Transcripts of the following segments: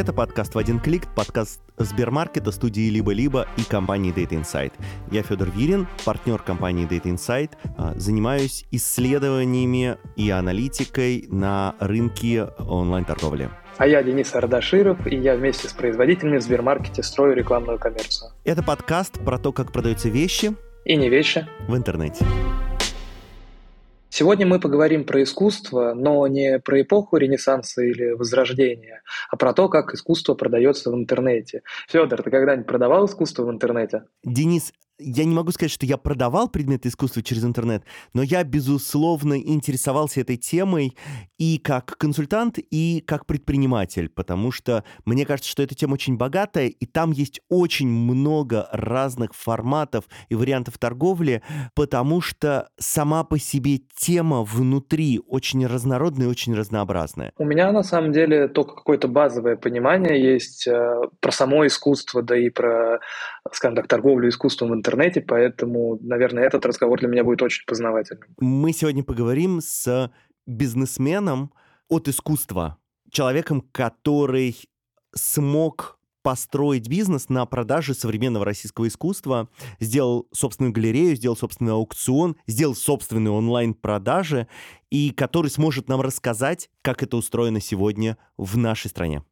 Это подкаст «В один клик», подкаст Сбермаркета, студии «Либо-либо» и компании Data Insight. Я Федор Вирин, партнер компании Data Insight. А, занимаюсь исследованиями и аналитикой на рынке онлайн-торговли. А я Денис Ардаширов, и я вместе с производителями в Сбермаркете строю рекламную коммерцию. Это подкаст про то, как продаются вещи и не вещи в интернете. Сегодня мы поговорим про искусство, но не про эпоху Ренессанса или Возрождения, а про то, как искусство продается в интернете. Федор, ты когда-нибудь продавал искусство в интернете? Денис, я не могу сказать, что я продавал предметы искусства через интернет, но я, безусловно, интересовался этой темой и как консультант, и как предприниматель, потому что мне кажется, что эта тема очень богатая, и там есть очень много разных форматов и вариантов торговли, потому что сама по себе тема внутри очень разнородная и очень разнообразная. У меня, на самом деле, только какое-то базовое понимание есть э, про само искусство, да и про, скажем так, торговлю искусством в интернете интернете, поэтому, наверное, этот разговор для меня будет очень познавательным. Мы сегодня поговорим с бизнесменом от искусства, человеком, который смог построить бизнес на продаже современного российского искусства, сделал собственную галерею, сделал собственный аукцион, сделал собственные онлайн-продажи, и который сможет нам рассказать, как это устроено сегодня в нашей стране.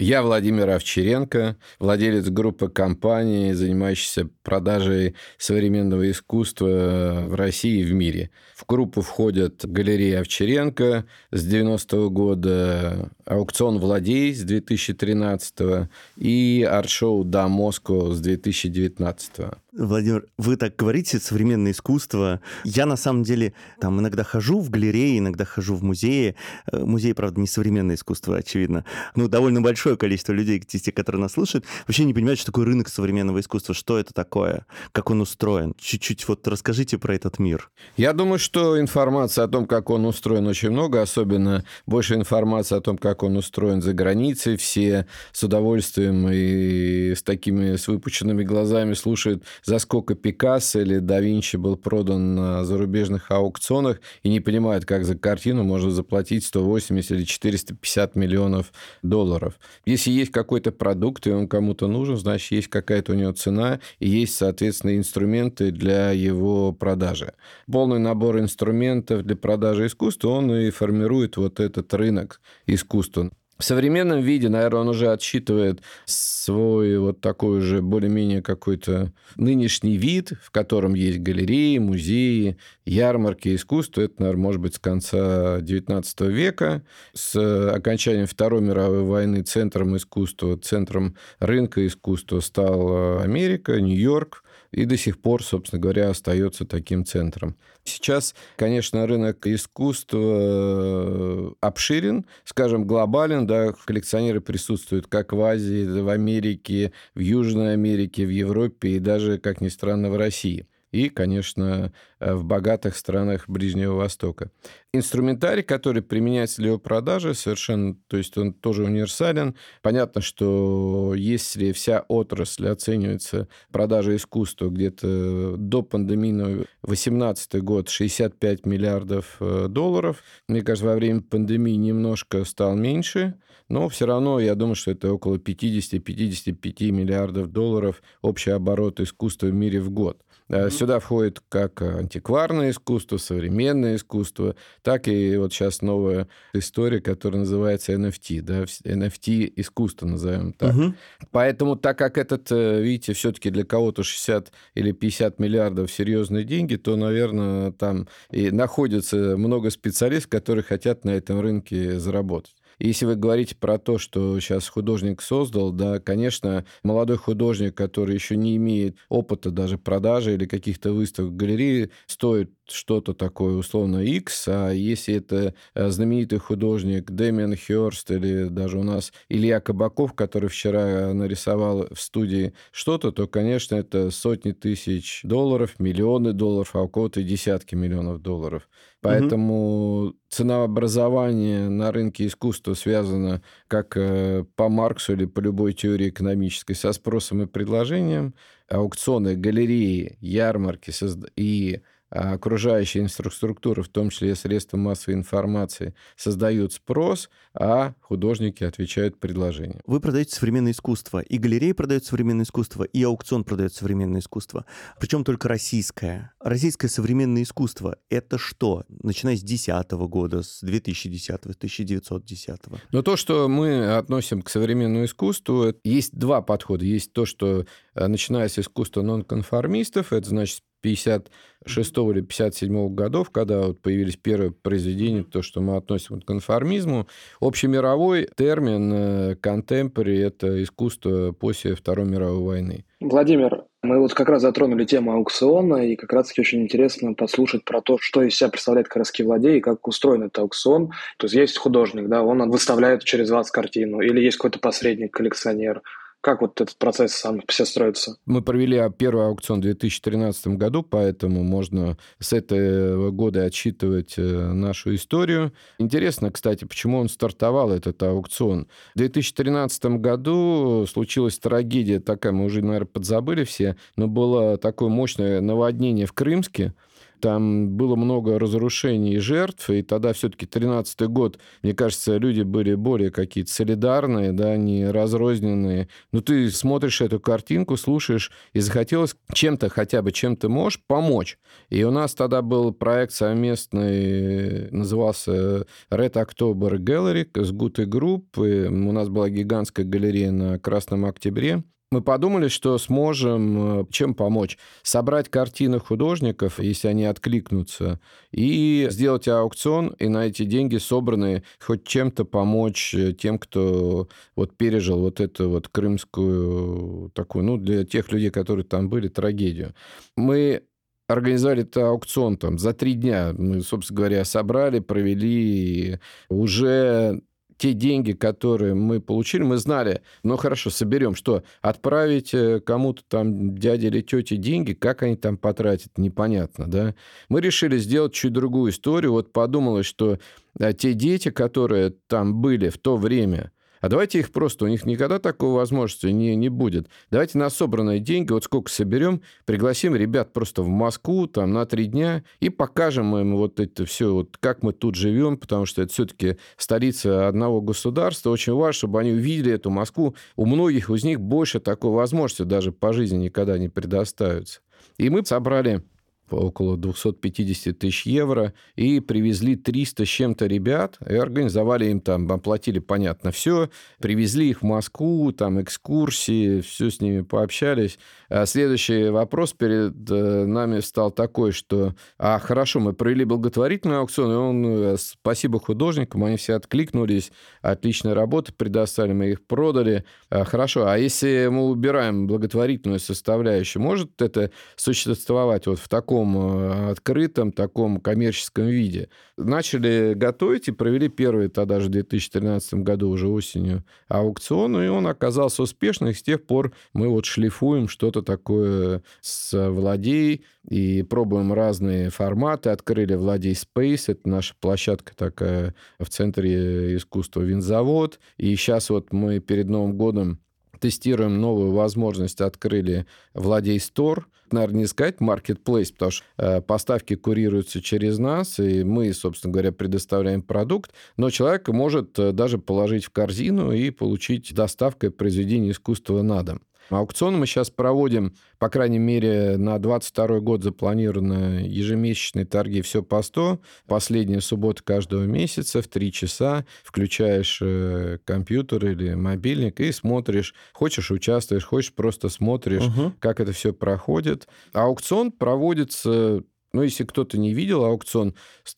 Я Владимир Овчаренко, владелец группы компаний, занимающейся продажей современного искусства в России и в мире. В группу входят галерея Овчаренко с 90-го года, аукцион «Владей» с 2013 и арт-шоу «Да Москва» с 2019 -го. Владимир, вы так говорите, современное искусство. Я, на самом деле, там иногда хожу в галереи, иногда хожу в музеи. Э, музей, правда, не современное искусство, очевидно. Ну, довольно большое количество людей, те, которые нас слушают, вообще не понимают, что такое рынок современного искусства, что это такое, как он устроен. Чуть-чуть вот расскажите про этот мир. Я думаю, что информации о том, как он устроен, очень много, особенно больше информации о том, как он устроен за границей. Все с удовольствием и с такими с выпученными глазами слушают за сколько Пикассо или да Винчи был продан на зарубежных аукционах и не понимают, как за картину можно заплатить 180 или 450 миллионов долларов. Если есть какой-то продукт, и он кому-то нужен, значит, есть какая-то у него цена, и есть, соответственно, инструменты для его продажи. Полный набор инструментов для продажи искусства, он и формирует вот этот рынок искусства. В современном виде, наверное, он уже отсчитывает свой вот такой уже более-менее какой-то нынешний вид, в котором есть галереи, музеи, ярмарки искусства. Это, наверное, может быть, с конца XIX века. С окончанием Второй мировой войны центром искусства, центром рынка искусства стал Америка, Нью-Йорк и до сих пор, собственно говоря, остается таким центром. Сейчас, конечно, рынок искусства э, обширен, скажем, глобален, да, коллекционеры присутствуют как в Азии, в Америке, в Южной Америке, в Европе и даже, как ни странно, в России и, конечно, э, в богатых странах Ближнего Востока. Инструментарий, который применяется для его продажи, совершенно, то есть он тоже универсален. Понятно, что если вся отрасль оценивается продажа искусства где-то до пандемийного 18 год 65 миллиардов э, долларов, мне кажется, во время пандемии немножко стал меньше, но все равно я думаю, что это около 50-55 миллиардов долларов общий оборот искусства в мире в год. Mm-hmm. Сюда входит как антикварное искусство, современное искусство, так и вот сейчас новая история, которая называется NFT, да, NFT искусство назовем так. Mm-hmm. Поэтому, так как этот, э, видите, все-таки для кого-то 60 или 50 миллиардов серьезные деньги, то, наверное, там и находится много специалистов, которые хотят на этом рынке заработать. Если вы говорите про то, что сейчас художник создал, да, конечно, молодой художник, который еще не имеет опыта даже продажи или каких-то выставок в галерее, стоит что-то такое условно X, а если это э, знаменитый художник Дэмиан Хёрст или даже у нас Илья Кабаков, который вчера нарисовал в студии что-то, то, конечно, это сотни тысяч долларов, миллионы долларов, а у кого-то десятки миллионов долларов. Поэтому угу. ценообразование на рынке искусства связано как э, по Марксу или по любой теории экономической со спросом и предложением. Аукционы, галереи, ярмарки и окружающая инфраструктура, в том числе средства массовой информации, создают спрос, а художники отвечают предложениям. Вы продаете современное искусство, и галереи продают современное искусство, и аукцион продает современное искусство. Причем только российское. Российское современное искусство — это что? Начиная с 2010 года, с 2010 с 1910 Но то, что мы относим к современному искусству, есть два подхода. Есть то, что начиная с искусства нонконформистов, это значит 56 или 57 годов, когда вот появились первые произведения, то, что мы относим к конформизму. Общемировой термин э, – это искусство после Второй мировой войны. Владимир, мы вот как раз затронули тему аукциона, и как раз-таки очень интересно послушать про то, что из себя представляет краски владей и как устроен этот аукцион. То есть есть художник, да, он выставляет через вас картину, или есть какой-то посредник, коллекционер – как вот этот процесс сам все строится? Мы провели первый аукцион в 2013 году, поэтому можно с этого года отсчитывать э, нашу историю. Интересно, кстати, почему он стартовал, этот аукцион. В 2013 году случилась трагедия такая, мы уже, наверное, подзабыли все, но было такое мощное наводнение в Крымске, там было много разрушений и жертв, и тогда все-таки 13 год, мне кажется, люди были более какие-то солидарные, да, не разрозненные. Но ты смотришь эту картинку, слушаешь, и захотелось чем-то, хотя бы чем-то можешь помочь. И у нас тогда был проект совместный, назывался Red October Gallery с Гута Групп. У нас была гигантская галерея на Красном Октябре мы подумали, что сможем э, чем помочь. Собрать картины художников, если они откликнутся, и сделать аукцион, и на эти деньги собранные хоть чем-то помочь э, тем, кто вот пережил вот эту вот крымскую такую, ну, для тех людей, которые там были, трагедию. Мы организовали это аукцион там за три дня. Мы, собственно говоря, собрали, провели. Уже те деньги, которые мы получили, мы знали, ну хорошо, соберем, что отправить э, кому-то там дяде или тете деньги, как они там потратят, непонятно, да. Мы решили сделать чуть другую историю. Вот подумалось, что э, те дети, которые там были в то время, а давайте их просто, у них никогда такой возможности не, не будет. Давайте на собранные деньги, вот сколько соберем, пригласим ребят просто в Москву там на три дня и покажем им вот это все, вот как мы тут живем, потому что это все-таки столица одного государства. Очень важно, чтобы они увидели эту Москву. У многих из них больше такой возможности даже по жизни никогда не предоставится. И мы собрали около 250 тысяч евро, и привезли 300 с чем-то ребят, и организовали им там, оплатили, понятно, все, привезли их в Москву, там экскурсии, все с ними пообщались. А следующий вопрос перед э, нами стал такой, что, а хорошо, мы провели благотворительный аукцион, и он, э, спасибо художникам, они все откликнулись, отличная работа предоставили, мы их продали. А, хорошо, а если мы убираем благотворительную составляющую, может это существовать вот в таком таком э, открытом, таком коммерческом виде. Начали готовить и провели первый тогда же в 2013 году уже осенью аукцион, и он оказался успешным, и с тех пор мы вот шлифуем что-то такое с Владей и пробуем разные форматы. Открыли Владей Space, это наша площадка такая в центре искусства Винзавод, и сейчас вот мы перед Новым годом тестируем новую возможность, открыли Владей Стор, наверное, не сказать marketplace, потому что э, поставки курируются через нас, и мы, собственно говоря, предоставляем продукт, но человек может э, даже положить в корзину и получить доставкой произведение искусства на дом. Аукцион мы сейчас проводим, по крайней мере, на 22 год запланированы ежемесячные торги «Все по 100». Последняя суббота каждого месяца в 3 часа включаешь э, компьютер или мобильник и смотришь. Хочешь, участвуешь, хочешь, просто смотришь, угу. как это все проходит. Аукцион проводится, ну, если кто-то не видел аукцион,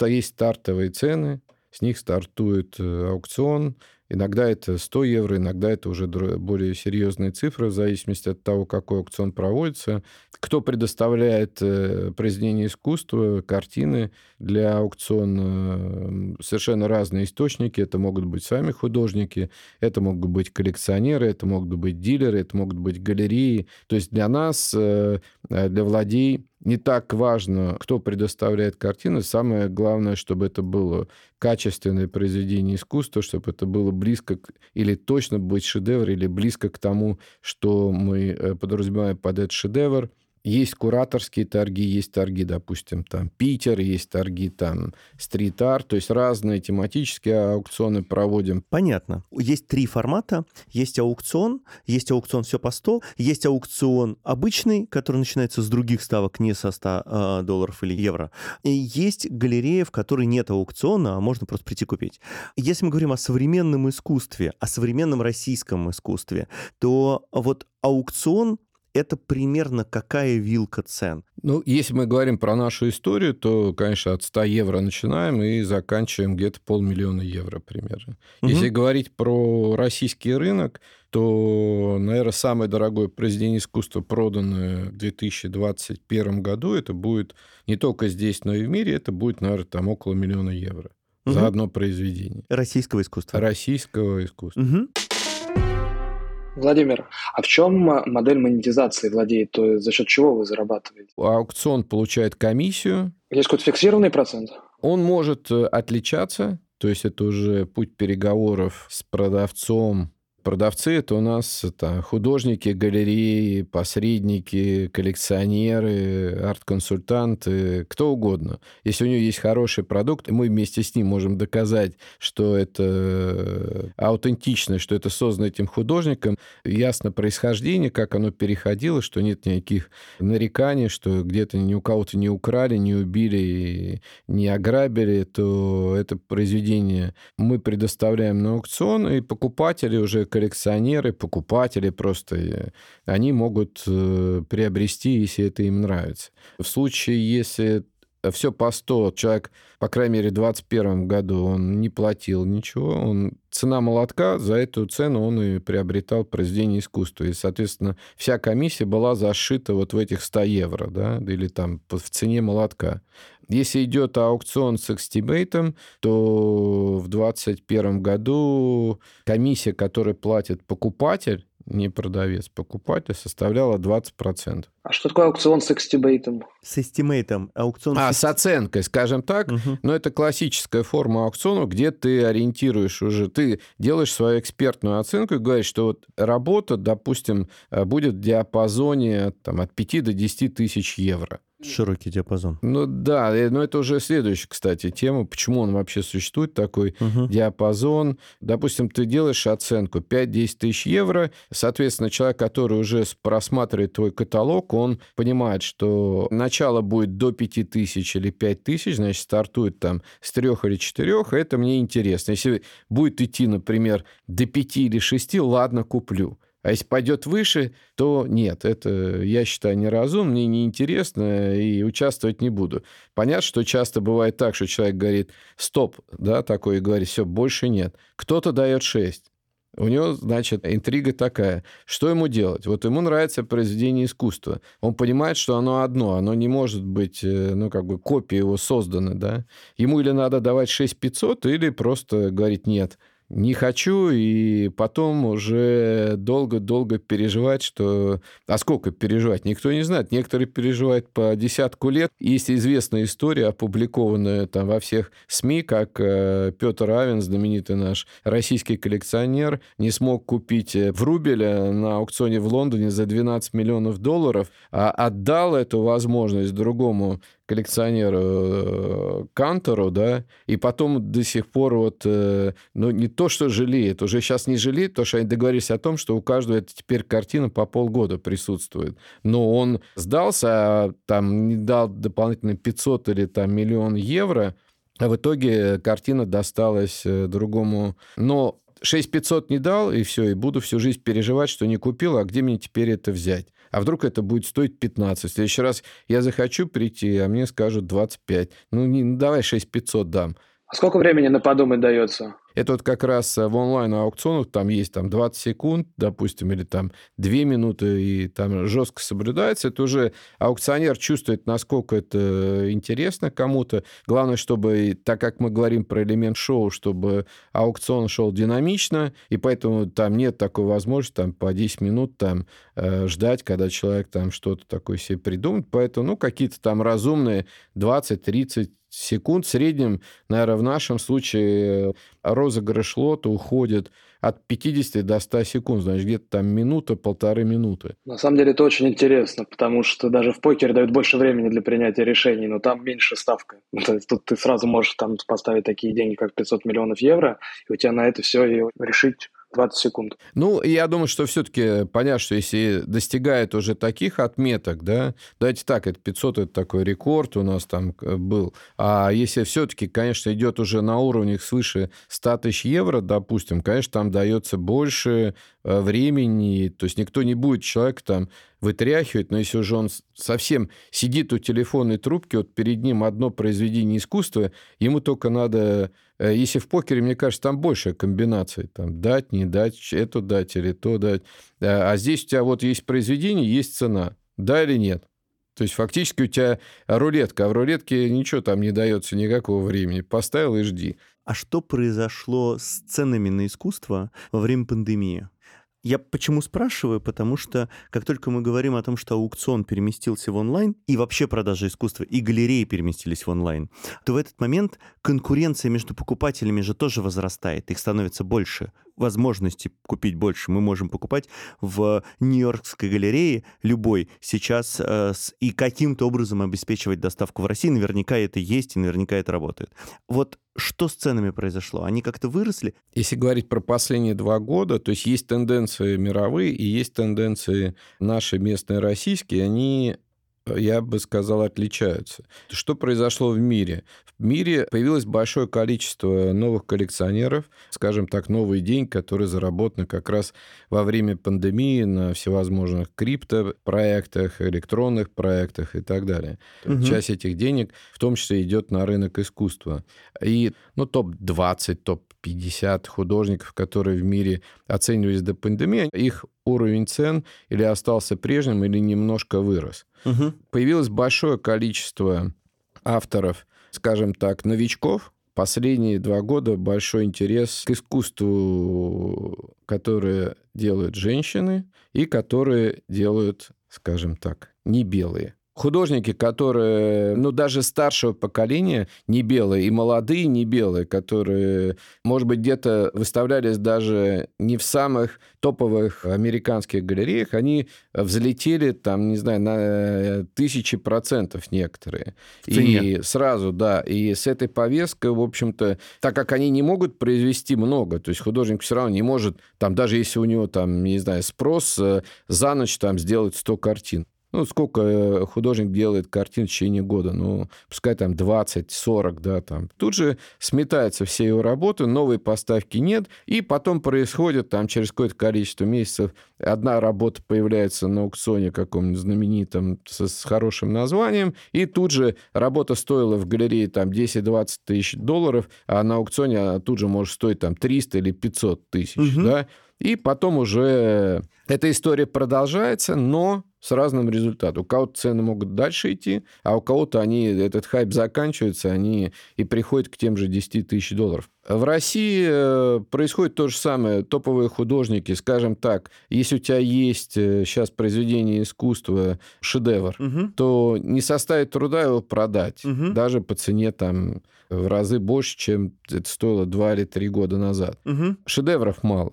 есть стартовые цены, с них стартует э, аукцион, Иногда это 100 евро, иногда это уже более серьезные цифры, в зависимости от того, какой аукцион проводится. Кто предоставляет э, произведения искусства, картины для аукциона, совершенно разные источники. Это могут быть сами художники, это могут быть коллекционеры, это могут быть дилеры, это могут быть галереи. То есть для нас, э, для владей, не так важно, кто предоставляет картины. Самое главное, чтобы это было качественное произведение искусства, чтобы это было близко к, или точно быть шедевр, или близко к тому, что мы э, подразумеваем под этот шедевр. Есть кураторские торги, есть торги, допустим, там Питер, есть торги там стрит-арт, то есть разные тематические аукционы проводим. Понятно. Есть три формата. Есть аукцион, есть аукцион все по 100, есть аукцион обычный, который начинается с других ставок, не со 100 э, а, долларов или евро. И есть галерея, в которой нет аукциона, а можно просто прийти купить. Если мы говорим о современном искусстве, о современном российском искусстве, то вот аукцион это примерно какая вилка цен? Ну, если мы говорим про нашу историю, то, конечно, от 100 евро начинаем и заканчиваем где-то полмиллиона евро примерно. Угу. Если говорить про российский рынок, то, наверное, самое дорогое произведение искусства, проданное в 2021 году, это будет не только здесь, но и в мире, это будет, наверное, там около миллиона евро угу. за одно произведение. Российского искусства. Российского искусства. Угу. Владимир, а в чем модель монетизации владеет? То есть за счет чего вы зарабатываете? Аукцион получает комиссию. Есть какой-то фиксированный процент? Он может э, отличаться, то есть это уже путь переговоров с продавцом Продавцы это у нас это художники, галереи, посредники, коллекционеры, арт-консультанты, кто угодно. Если у него есть хороший продукт, мы вместе с ним можем доказать, что это аутентично, что это создано этим художником, ясно происхождение, как оно переходило, что нет никаких нареканий, что где-то ни у кого-то не украли, не убили, не ограбили, то это произведение мы предоставляем на аукцион, и покупатели уже коллекционеры, покупатели просто, они могут э, приобрести, если это им нравится. В случае, если все по 100, человек, по крайней мере, в 2021 году он не платил ничего, он, цена молотка, за эту цену он и приобретал произведение искусства. И, соответственно, вся комиссия была зашита вот в этих 100 евро, да, или там в цене молотка. Если идет аукцион с estimate ом, то в 2021 году комиссия, которую платит покупатель, не продавец, покупатель, составляла 20%. А что такое аукцион с estimate ом? С estimate ом. Аукцион а, с оценкой, скажем так. Угу. Но это классическая форма аукциона, где ты ориентируешь уже, ты делаешь свою экспертную оценку и говоришь, что вот работа, допустим, э, будет в диапазоне там, от 5 до 10 тысяч евро. Широкий диапазон. Ну да, э, но это уже следующая, кстати, тема, почему он вообще существует, такой угу. диапазон. Допустим, ты делаешь оценку 5-10 тысяч евро, соответственно, человек, который уже просматривает твой каталог, он понимает, что начало будет до 5 тысяч или 5 тысяч, значит, стартует там с 3 или 4, это мне интересно. Если будет идти, например, до 5 или 6, ладно, куплю. А если пойдет выше, то нет, это, я считаю, неразумно, мне неинтересно и участвовать не буду. Понятно, что часто бывает так, что человек говорит, стоп, да, такой, и говорит, все, больше нет. Кто-то дает 6. У него, значит, интрига такая. Что ему делать? Вот ему нравится произведение искусства. Он понимает, что оно одно, оно не может быть, э, ну, как бы копия его создана, да? Ему или надо давать 6500, или просто говорить нет – не хочу, и потом уже долго-долго переживать, что... А сколько переживать? Никто не знает. Некоторые переживают по десятку лет. Есть известная история, опубликованная там во всех СМИ, как э, Петр Авен, знаменитый наш российский коллекционер, не смог купить э, Врубеля на аукционе в Лондоне за 12 миллионов долларов, а отдал эту возможность другому коллекционеру э, Кантору, да, и потом до сих пор вот, э, ну, не то, что жалеет, уже сейчас не жалеет, потому что они договорились о том, что у каждого это теперь картина по полгода присутствует. Но он сдался, а там не дал дополнительно 500 или там миллион евро, а в итоге картина досталась э, другому. Но 6500 не дал, и все, и буду всю жизнь переживать, что не купил, а где мне теперь это взять? А вдруг это будет стоить 15? В следующий раз я захочу прийти, а мне скажут 25. Ну, не, ну давай 6500 дам. А сколько времени на подумать дается? Это вот как раз э, в онлайн-аукционах там есть там 20 секунд, допустим, или там 2 минуты, и там жестко соблюдается. Это уже аукционер чувствует, насколько это интересно кому-то. Главное, чтобы, так как мы говорим про элемент шоу, чтобы аукцион шел динамично, и поэтому там нет такой возможности там по 10 минут там э, ждать, когда человек там что-то такое себе придумает. Поэтому, ну, какие-то там разумные 20, 30, секунд. В среднем, наверное, в нашем случае розыгрыш лота уходит от 50 до 100 секунд, значит, где-то там минута, полторы минуты. На самом деле это очень интересно, потому что даже в покере дают больше времени для принятия решений, но там меньше ставка. То есть тут ты сразу можешь там поставить такие деньги, как 500 миллионов евро, и у тебя на это все и решить 20 секунд. Ну, я думаю, что все-таки понятно, что если достигает уже таких отметок, да, давайте так, это 500, это такой рекорд у нас там э, был, а если все-таки, конечно, идет уже на уровнях свыше 100 тысяч евро, допустим, конечно, там дается больше э, времени, то есть никто не будет человека там вытряхивать, но если уже он совсем сидит у телефонной трубки, вот перед ним одно произведение искусства, ему только надо если в покере, мне кажется, там больше комбинаций. Там дать, не дать, эту дать или то дать. Э, а здесь у тебя вот есть произведение, есть цена. Да или нет? То есть фактически у тебя рулетка, а в рулетке ничего там не дается никакого времени. Поставил и жди. А что произошло с ценами на искусство во время пандемии? Я почему спрашиваю? Потому что как только мы говорим о том, что аукцион переместился в онлайн, и вообще продажи искусства, и галереи переместились в онлайн, то в этот момент конкуренция между покупателями же тоже возрастает, их становится больше возможности купить больше. Мы можем покупать в Нью-Йоркской галерее любой сейчас э, с, и каким-то образом обеспечивать доставку в России. Наверняка это есть, и наверняка это работает. Вот что с ценами произошло? Они как-то выросли? Если говорить про последние два года, то есть есть тенденции мировые и есть тенденции наши местные российские, они я бы сказал, отличаются. Что произошло в мире? В мире появилось большое количество новых коллекционеров, скажем так, новый день, который заработан как раз во время пандемии на всевозможных криптопроектах, электронных проектах и так далее. Угу. Часть этих денег в том числе идет на рынок искусства. И ну, топ-20, топ-50 художников, которые в мире оценивались до пандемии, их уровень цен или остался прежним, или немножко вырос. Угу. Появилось большое количество авторов, скажем так, новичков. Последние два года большой интерес к искусству, которое делают женщины и которые делают, скажем так, не белые художники, которые, ну, даже старшего поколения, не белые, и молодые не белые, которые, может быть, где-то выставлялись даже не в самых топовых американских галереях, они взлетели там, не знаю, на тысячи процентов некоторые. И сразу, да, и с этой повесткой, в общем-то, так как они не могут произвести много, то есть художник все равно не может, там, даже если у него, там, не знаю, спрос, э, за ночь там сделать 100 картин. Ну, сколько э, художник делает картин в течение года? Ну, пускай там 20-40, да, там. Тут же сметаются все его работы, новой поставки нет, и потом происходит там через какое-то количество месяцев одна работа появляется на аукционе каком-нибудь знаменитом с, с хорошим названием, и тут же работа стоила в галерее там 10-20 тысяч долларов, а на аукционе она тут же может стоить там 300 или 500 тысяч, угу. да, и потом уже эта история продолжается, но с разным результатом. У кого-то цены могут дальше идти, а у кого-то они, этот хайп заканчивается, они и приходят к тем же 10 тысяч долларов. В России э, происходит то же самое. Топовые художники, скажем так, если у тебя есть сейчас э, произведение искусства, шедевр, угу. то не составит труда его продать, угу. даже по цене там в разы больше, чем это стоило 2 или 3 года назад. Угу. Шедевров мало.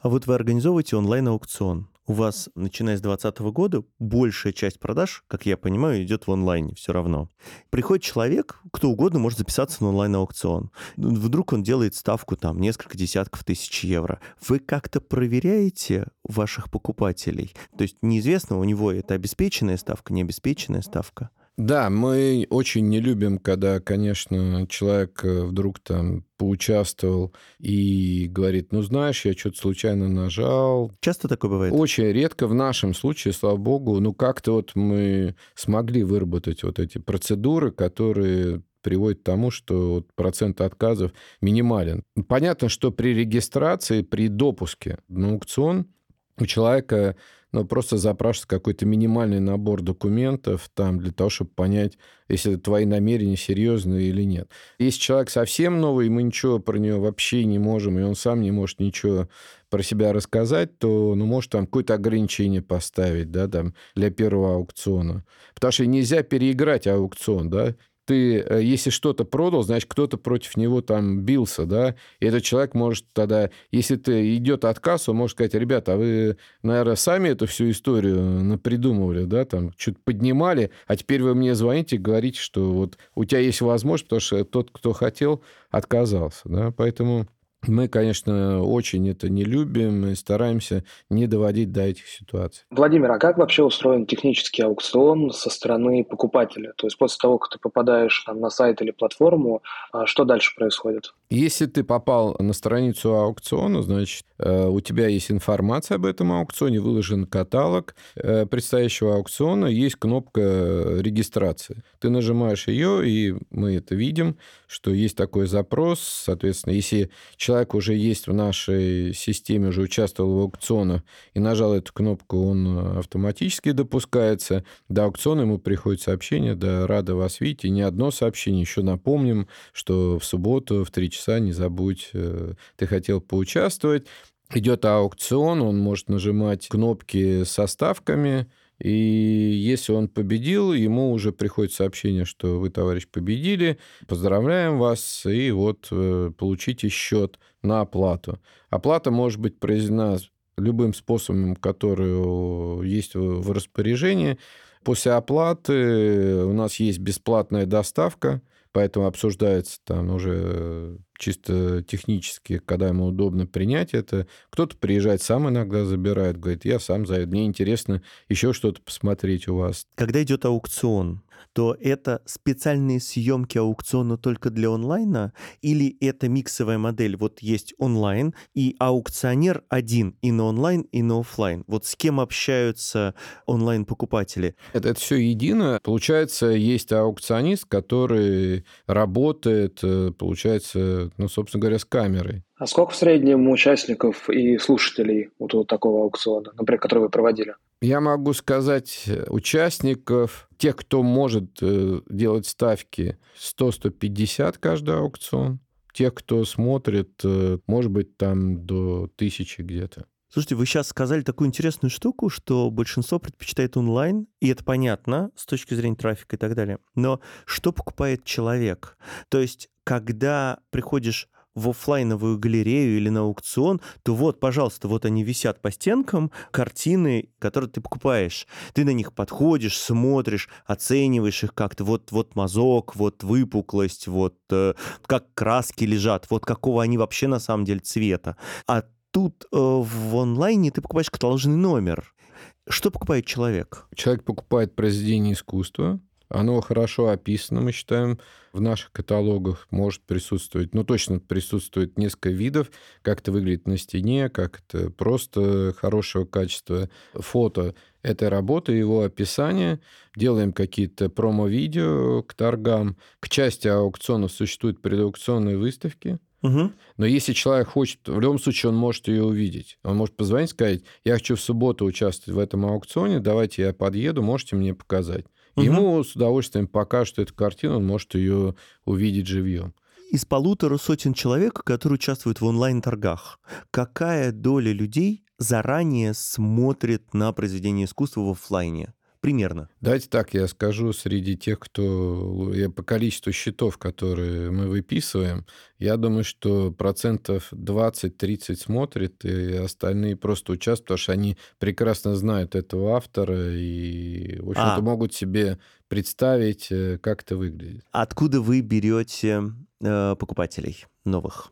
А вот вы организовываете онлайн-аукцион у вас, начиная с 2020 года, большая часть продаж, как я понимаю, идет в онлайне все равно. Приходит человек, кто угодно может записаться на онлайн-аукцион. Вдруг он делает ставку там несколько десятков тысяч евро. Вы как-то проверяете ваших покупателей? То есть неизвестно, у него это обеспеченная ставка, не обеспеченная ставка? Да, мы очень не любим, когда, конечно, человек э, вдруг там поучаствовал и говорит, ну, знаешь, я что-то случайно нажал. Часто такое бывает? Очень редко. В нашем случае, слава богу, ну, как-то вот мы смогли выработать вот эти процедуры, которые приводит к тому, что процент отказов минимален. Понятно, что при регистрации, при допуске на аукцион у человека ну, просто запрашивается какой-то минимальный набор документов там для того, чтобы понять, если твои намерения серьезные или нет. Если человек совсем новый, мы ничего про него вообще не можем, и он сам не может ничего про себя рассказать, то, ну, может, там какое-то ограничение поставить, да, там, для первого аукциона. Потому что нельзя переиграть аукцион, да, ты, э, если что-то продал, значит, кто-то против него там бился, да, и этот человек может тогда, если ты идет отказ, он может сказать, ребята, а вы, наверное, сами эту всю историю напридумывали, да, там, что-то поднимали, а теперь вы мне звоните говорите, что вот у тебя есть возможность, потому что тот, кто хотел, отказался, да, поэтому мы, конечно, очень это не любим и стараемся не доводить до этих ситуаций. Владимир, а как вообще устроен технический аукцион со стороны покупателя? То есть после того, как ты попадаешь там, на сайт или платформу, а что дальше происходит? Если ты попал на страницу аукциона, значит, э, у тебя есть информация об этом аукционе, выложен каталог э, предстоящего аукциона, есть кнопка регистрации. Ты нажимаешь ее, и мы это видим, что есть такой запрос. Соответственно, если человек уже есть в нашей системе, уже участвовал в аукционах и нажал эту кнопку, он автоматически допускается. До аукциона ему приходит сообщение, да, рада вас видеть. И не одно сообщение, еще напомним, что в субботу в 3 часа часа, не забудь, э, ты хотел поучаствовать. Идет аукцион, он может нажимать кнопки со ставками, и если он победил, ему уже приходит сообщение, что вы, товарищ, победили, поздравляем вас, и вот э, получите счет на оплату. Оплата может быть произведена любым способом, который есть в распоряжении. После оплаты у нас есть бесплатная доставка, поэтому обсуждается там уже чисто технически, когда ему удобно принять это. Кто-то приезжает сам иногда забирает, говорит, я сам заеду, мне интересно еще что-то посмотреть у вас. Когда идет аукцион, то это специальные съемки аукциона только для онлайна или это миксовая модель? Вот есть онлайн, и аукционер один и на онлайн, и на офлайн. Вот с кем общаются онлайн-покупатели? Это, это все едино. Получается, есть аукционист, который работает, э, получается, ну, собственно говоря, с камерой. А сколько в среднем участников и слушателей вот, вот такого аукциона, например, который вы проводили? Я могу сказать, э, участников, тех, кто может э, делать ставки, 100-150 каждый аукцион. Тех, кто смотрит, э, может быть, там до тысячи где-то. Слушайте, вы сейчас сказали такую интересную штуку, что большинство предпочитает онлайн, и это понятно с точки зрения трафика и так далее. Но что покупает человек? То есть, когда приходишь в офлайновую галерею или на аукцион, то вот, пожалуйста, вот они висят по стенкам, картины, которые ты покупаешь. Ты на них подходишь, смотришь, оцениваешь их как-то. Вот, вот мазок, вот выпуклость, вот э, как краски лежат, вот какого они вообще на самом деле цвета. А тут э, в онлайне ты покупаешь каталожный номер. Что покупает человек? Человек покупает произведение искусства, оно хорошо описано, мы считаем, в наших каталогах может присутствовать, ну, точно присутствует несколько видов, как это выглядит на стене, как это просто хорошего качества фото этой работы, его описание. Делаем какие-то промо-видео к торгам. К части аукционов существуют предаукционные выставки, Угу. но если человек хочет, в любом случае он может ее увидеть. Он может позвонить, сказать, я хочу в субботу участвовать в этом аукционе, давайте я подъеду, можете мне показать. Угу. Ему с удовольствием покажут эту картину, он может ее увидеть живьем. Из полутора сотен человек, которые участвуют в онлайн-торгах, какая доля людей заранее смотрит на произведение искусства в офлайне? Примерно. Давайте так я скажу, среди тех, кто... Я по количеству счетов, которые мы выписываем, я думаю, что процентов 20-30 смотрит, и остальные просто участвуют, потому что они прекрасно знают этого автора и, в общем-то, а. могут себе представить, э, как это выглядит. Откуда вы берете э, покупателей новых?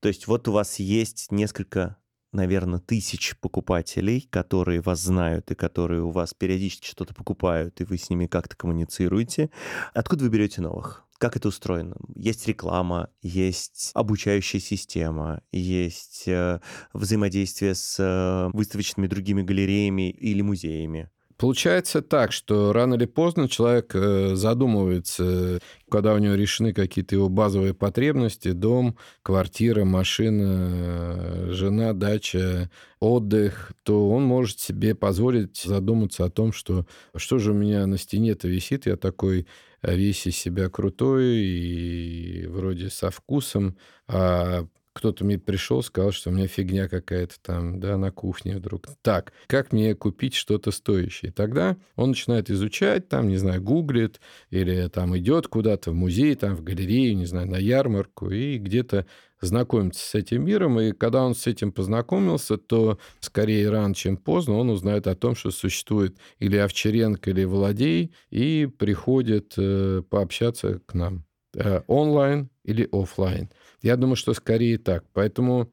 То есть вот у вас есть несколько наверное, тысяч покупателей, которые вас знают и которые у вас периодически что-то покупают, и вы с ними как-то коммуницируете. Откуда вы берете новых? Как это устроено? Есть реклама, есть обучающая система, есть э, взаимодействие с э, выставочными другими галереями или музеями. Получается так, что рано или поздно человек э, задумывается, когда у него решены какие-то его базовые потребности, дом, квартира, машина, э, жена, дача, отдых, то он может себе позволить задуматься о том, что что же у меня на стене-то висит, я такой весь из себя крутой и вроде со вкусом, а кто-то мне пришел, сказал, что у меня фигня какая-то там, да, на кухне вдруг. Так, как мне купить что-то стоящее? Тогда он начинает изучать, там, не знаю, гуглит, или там идет куда-то в музей, там, в галерею, не знаю, на ярмарку, и где-то знакомиться с этим миром, и когда он с этим познакомился, то скорее рано, чем поздно он узнает о том, что существует или Овчаренко, или Владей, и приходит э, пообщаться к нам э, онлайн или офлайн. Я думаю, что скорее так. Поэтому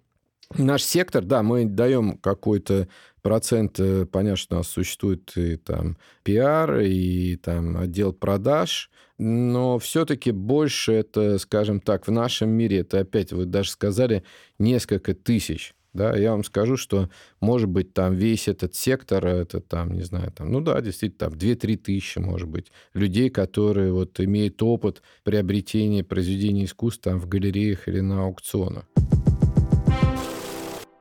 наш сектор, да, мы даем какой-то процент, э, понятно, что у нас существует и там пиар, и там отдел продаж, но все-таки больше это, скажем так, в нашем мире, это опять, вы даже сказали, несколько тысяч. Да, я вам скажу, что, может быть, там весь этот сектор, это там, не знаю, там, ну да, действительно, там 2-3 тысячи, может быть, людей, которые вот имеют опыт приобретения произведений искусства там, в галереях или на аукционах.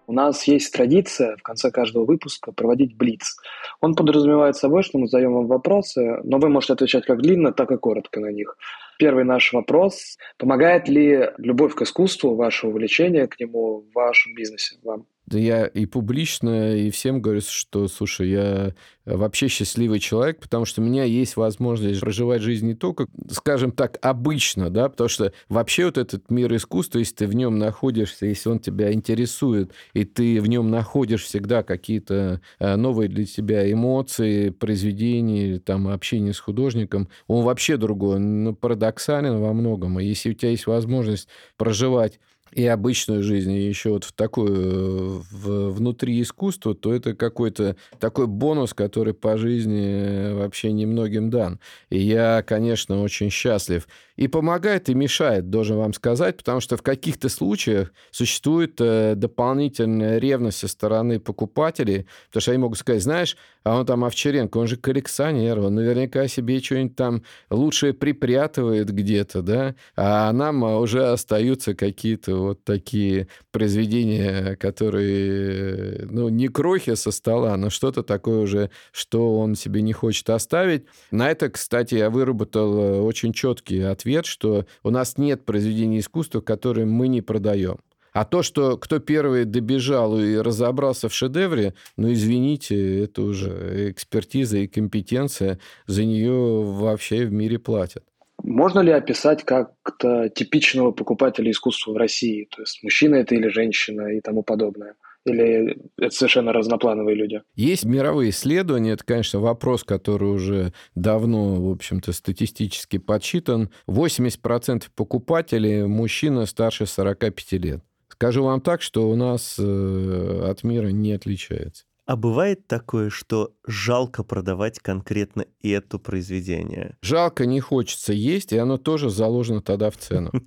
У нас есть традиция в конце каждого выпуска проводить блиц. Он подразумевает собой, что мы задаем вам вопросы, но вы можете отвечать как длинно, так и коротко на них. Первый наш вопрос. Помогает ли любовь к искусству, ваше увлечение к нему в вашем бизнесе вам? Да я и публично, и всем говорю, что, слушай, я вообще счастливый человек, потому что у меня есть возможность проживать жизнь не только, скажем так, обычно, да, потому что вообще вот этот мир искусства, если ты в нем находишься, если он тебя интересует, и ты в нем находишь всегда какие-то э, новые для тебя эмоции, произведения, там, общение с художником, он вообще другой, он ну, парадоксален во многом. И если у тебя есть возможность проживать и обычную жизнь, и еще вот в такую в, внутри искусства, то это какой-то такой бонус, который по жизни вообще немногим дан. И я, конечно, очень счастлив и помогает, и мешает, должен вам сказать, потому что в каких-то случаях существует э, дополнительная ревность со стороны покупателей, потому что они могут сказать, знаешь, а он там Овчаренко, он же коллекционер, он наверняка себе что-нибудь там лучшее припрятывает где-то, да, а нам уже остаются какие-то вот такие произведения, которые, ну, не крохи со стола, но что-то такое уже, что он себе не хочет оставить. На это, кстати, я выработал очень четкий ответ, что у нас нет произведений искусства, которые мы не продаем. А то, что кто первый добежал и разобрался в шедевре, ну, извините, это уже экспертиза и компетенция, за нее вообще в мире платят. Можно ли описать как-то типичного покупателя искусства в России? То есть мужчина это или женщина и тому подобное? Или это совершенно разноплановые люди? Есть мировые исследования. Это, конечно, вопрос, который уже давно, в общем-то, статистически подсчитан. 80% покупателей мужчина старше 45 лет. Скажу вам так, что у нас э, от мира не отличается. А бывает такое, что жалко продавать конкретно это произведение? Жалко не хочется есть, и оно тоже заложено тогда в цену.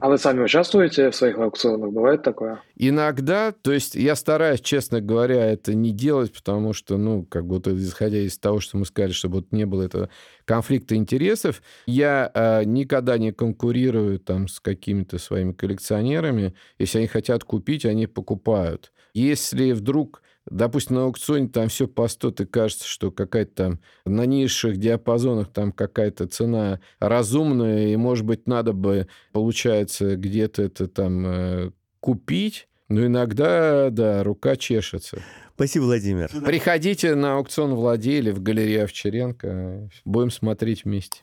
А вы сами участвуете в своих аукционах? Бывает такое? Иногда, то есть я стараюсь, честно говоря, это не делать, потому что, ну, как бы, исходя из того, что мы сказали, чтобы вот не было этого конфликта интересов, я э, никогда не конкурирую там с какими-то своими коллекционерами. Если они хотят купить, они покупают. Если вдруг Допустим, на аукционе там все по 100, ты кажется, что какая-то там на низших диапазонах там какая-то цена разумная, и, может быть, надо бы, получается, где-то это там э, купить, но иногда, да, рука чешется. Спасибо, Владимир. Приходите на аукцион Влади или в галерею Овчаренко. Будем смотреть вместе.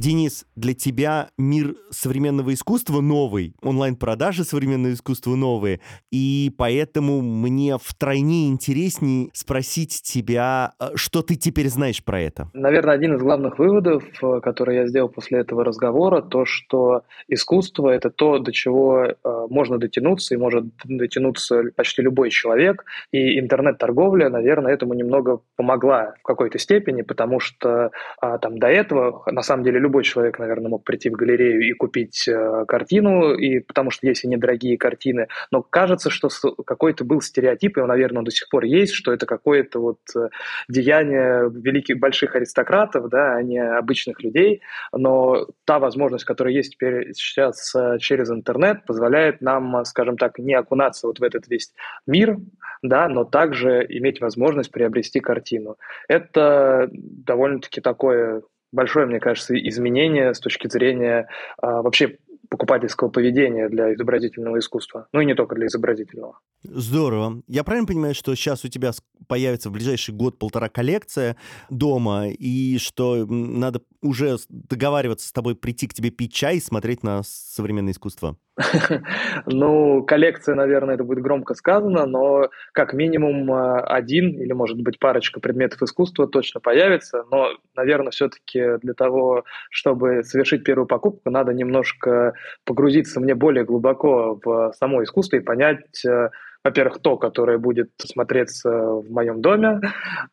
Денис, для тебя мир современного искусства новый, онлайн-продажи современного искусства новые, и поэтому мне втройне интереснее спросить тебя, э, что ты теперь знаешь про это. Наверное, один из главных выводов, э, который я сделал после этого разговора, то, что искусство — это то, до чего э, можно дотянуться, и может дотянуться почти любой человек, и интернет-торговля, наверное, этому немного помогла в какой-то степени, потому что а, там до этого, на самом деле, любой человек, наверное, мог прийти в галерею и купить э, картину, и потому что есть и недорогие картины, но кажется, что какой-то был стереотип, и он, наверное, до сих пор есть, что это какое-то вот э, деяние великих больших аристократов, да, а не обычных людей, но та возможность, которая есть теперь сейчас э, через интернет, позволяет нам, скажем так, не окунаться вот в этот весь мир, да, но также иметь возможность приобрести картину. Это довольно-таки такое большое, мне кажется, изменение с точки зрения а, вообще покупательского поведения для изобразительного искусства. Ну и не только для изобразительного. Здорово. Я правильно понимаю, что сейчас у тебя появится в ближайший год-полтора коллекция дома, и что надо уже договариваться с тобой прийти к тебе пить чай и смотреть на современное искусство? Ну, коллекция, наверное, это будет громко сказано, но как минимум э, один или, может быть, парочка предметов искусства точно появится. Но, наверное, все-таки для того, чтобы совершить первую покупку, надо немножко погрузиться мне более глубоко в само искусство и понять, э, во-первых, то, которое будет смотреться в моем доме,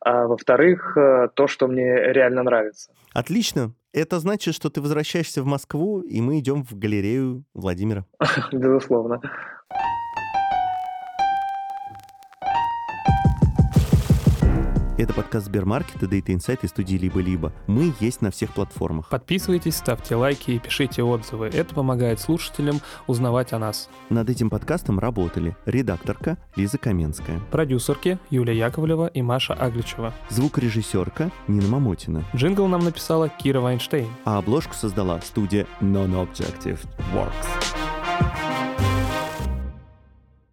а во-вторых, э, то, что мне реально нравится. Отлично. Это значит, что ты возвращаешься в Москву, и мы идем в галерею Владимира. Безусловно. Это подкаст Сбермаркета, Data Insight и студии «Либо-либо». Мы есть на всех платформах. Подписывайтесь, ставьте лайки и пишите отзывы. Это помогает слушателям узнавать о нас. Над этим подкастом работали редакторка Лиза Каменская, продюсерки Юлия Яковлева и Маша Агличева, звукорежиссерка Нина Мамотина. Джингл нам написала Кира Вайнштейн. А обложку создала студия Non-Objective Works.